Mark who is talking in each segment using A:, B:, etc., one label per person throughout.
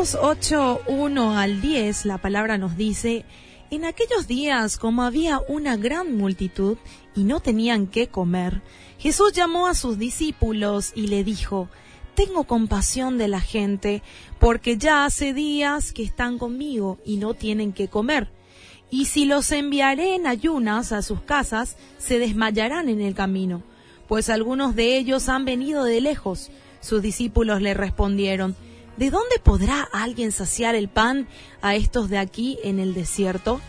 A: Marcos 8, 1 al 10, la palabra nos dice, en aquellos días, como había una gran multitud y no tenían qué comer, Jesús llamó a sus discípulos y le dijo, Tengo compasión de la gente, porque ya hace días que están conmigo y no tienen qué comer. Y si los enviaré en ayunas a sus casas, se desmayarán en el camino, pues algunos de ellos han venido de lejos. Sus discípulos le respondieron, ¿De dónde podrá alguien saciar el pan a estos de aquí en el desierto?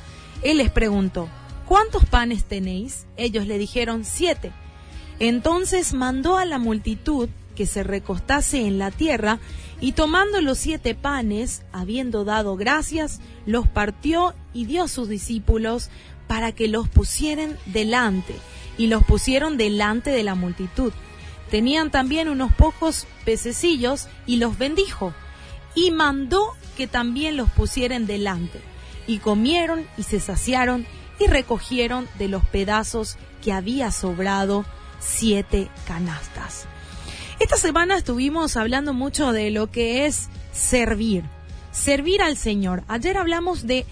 A: Él les preguntó, ¿cuántos panes tenéis? Ellos le dijeron, siete. Entonces mandó a la multitud que se recostase en la tierra, y tomando los siete panes, habiendo dado gracias, los partió y dio a sus discípulos para que los pusieran delante, y los pusieron delante de la multitud. Tenían también unos pocos pececillos y los bendijo, y mandó que también los pusieran delante. Y comieron y se saciaron y recogieron de los pedazos que había sobrado siete canastas. Esta semana estuvimos hablando mucho de lo que es servir, servir al Señor. Ayer hablamos de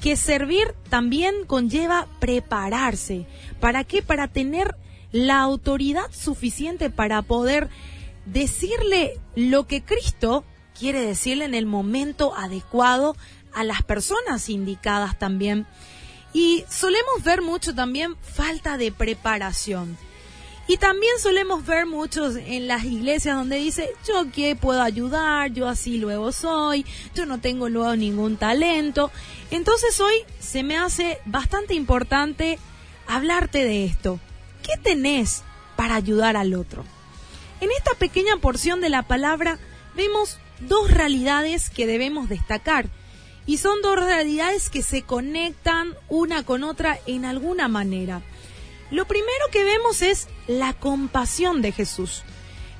A: que servir también conlleva prepararse. ¿Para qué? Para tener la autoridad suficiente para poder decirle lo que Cristo quiere decirle en el momento adecuado a las personas indicadas también. Y solemos ver mucho también falta de preparación. Y también solemos ver muchos en las iglesias donde dice, yo qué puedo ayudar, yo así luego soy, yo no tengo luego ningún talento. Entonces hoy se me hace bastante importante hablarte de esto. ¿Qué tenés para ayudar al otro? En esta pequeña porción de la palabra vemos dos realidades que debemos destacar. Y son dos realidades que se conectan una con otra en alguna manera. Lo primero que vemos es la compasión de Jesús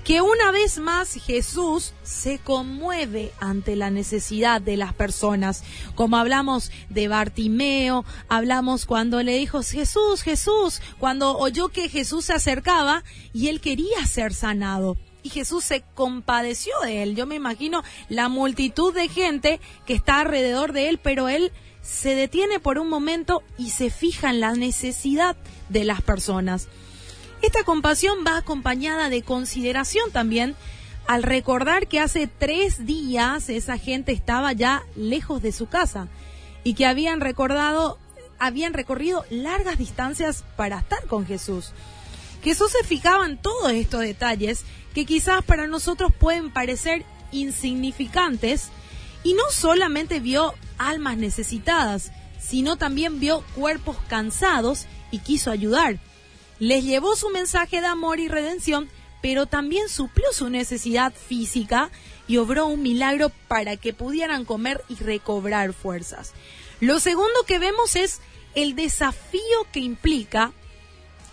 A: que una vez más Jesús se conmueve ante la necesidad de las personas. Como hablamos de Bartimeo, hablamos cuando le dijo Jesús, Jesús, cuando oyó que Jesús se acercaba y él quería ser sanado. Y Jesús se compadeció de él. Yo me imagino la multitud de gente que está alrededor de él, pero él se detiene por un momento y se fija en la necesidad de las personas. Esta compasión va acompañada de consideración también al recordar que hace tres días esa gente estaba ya lejos de su casa y que habían recordado, habían recorrido largas distancias para estar con Jesús. Jesús se fijaba en todos estos detalles que quizás para nosotros pueden parecer insignificantes y no solamente vio almas necesitadas, sino también vio cuerpos cansados y quiso ayudar les llevó su mensaje de amor y redención, pero también suplió su necesidad física y obró un milagro para que pudieran comer y recobrar fuerzas. Lo segundo que vemos es el desafío que implica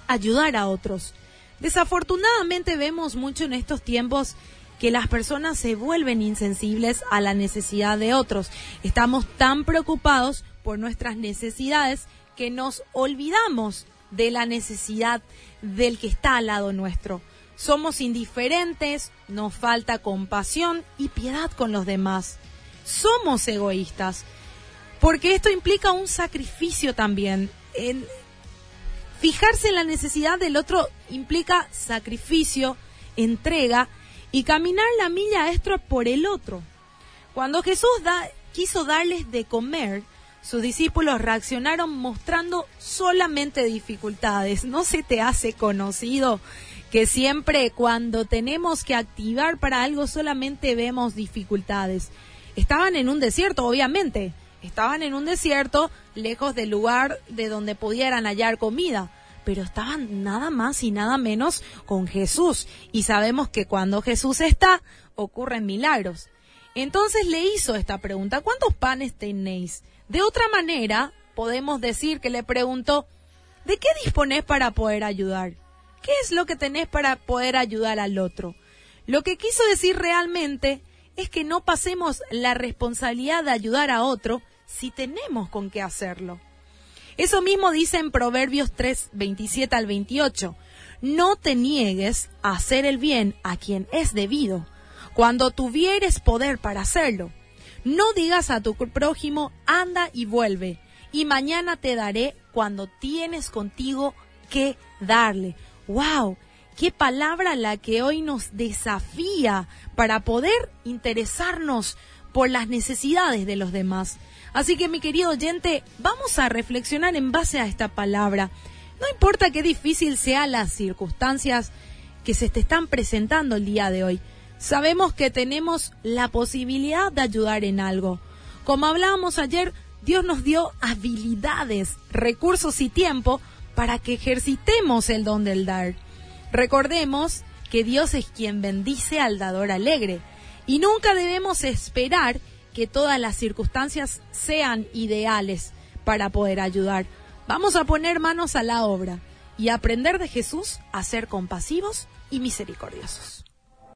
A: ayudar a otros. Desafortunadamente vemos mucho en estos tiempos que las personas se vuelven insensibles a la necesidad de otros. Estamos tan preocupados por nuestras necesidades que nos olvidamos de la necesidad del que está al lado nuestro. Somos indiferentes, nos falta compasión y piedad con los demás. Somos egoístas, porque esto implica un sacrificio también. En fijarse en la necesidad del otro implica sacrificio, entrega y caminar la milla extra por el otro. Cuando Jesús da, quiso darles de comer, sus discípulos reaccionaron mostrando solamente dificultades. ¿No se te hace conocido que siempre cuando tenemos que activar para algo solamente vemos dificultades? Estaban en un desierto, obviamente. Estaban en un desierto lejos del lugar de donde pudieran hallar comida pero estaban nada más y nada menos con Jesús. Y sabemos que cuando Jesús está, ocurren milagros. Entonces le hizo esta pregunta, ¿cuántos panes tenéis? De otra manera, podemos decir que le preguntó, ¿de qué disponés para poder ayudar? ¿Qué es lo que tenés para poder ayudar al otro? Lo que quiso decir realmente es que no pasemos la responsabilidad de ayudar a otro si tenemos con qué hacerlo. Eso mismo dice en Proverbios 3, 27 al 28. No te niegues a hacer el bien a quien es debido, cuando tuvieres poder para hacerlo No digas a tu prójimo, anda y vuelve, y mañana te daré cuando tienes contigo que darle. ¡Wow! Qué palabra la que hoy nos desafía para poder interesarnos por las necesidades de los demás. Así que mi querido oyente, vamos a reflexionar en base a esta palabra. No importa qué difícil sean las circunstancias que se te están presentando el día de hoy, sabemos que tenemos la posibilidad de ayudar en algo. Como hablábamos ayer, Dios nos dio habilidades, recursos y tiempo para que ejercitemos el don del dar. Recordemos que Dios es quien bendice al dador alegre y nunca debemos esperar que todas las circunstancias sean ideales para poder ayudar. Vamos a poner manos a la obra y aprender de Jesús a ser compasivos y misericordiosos.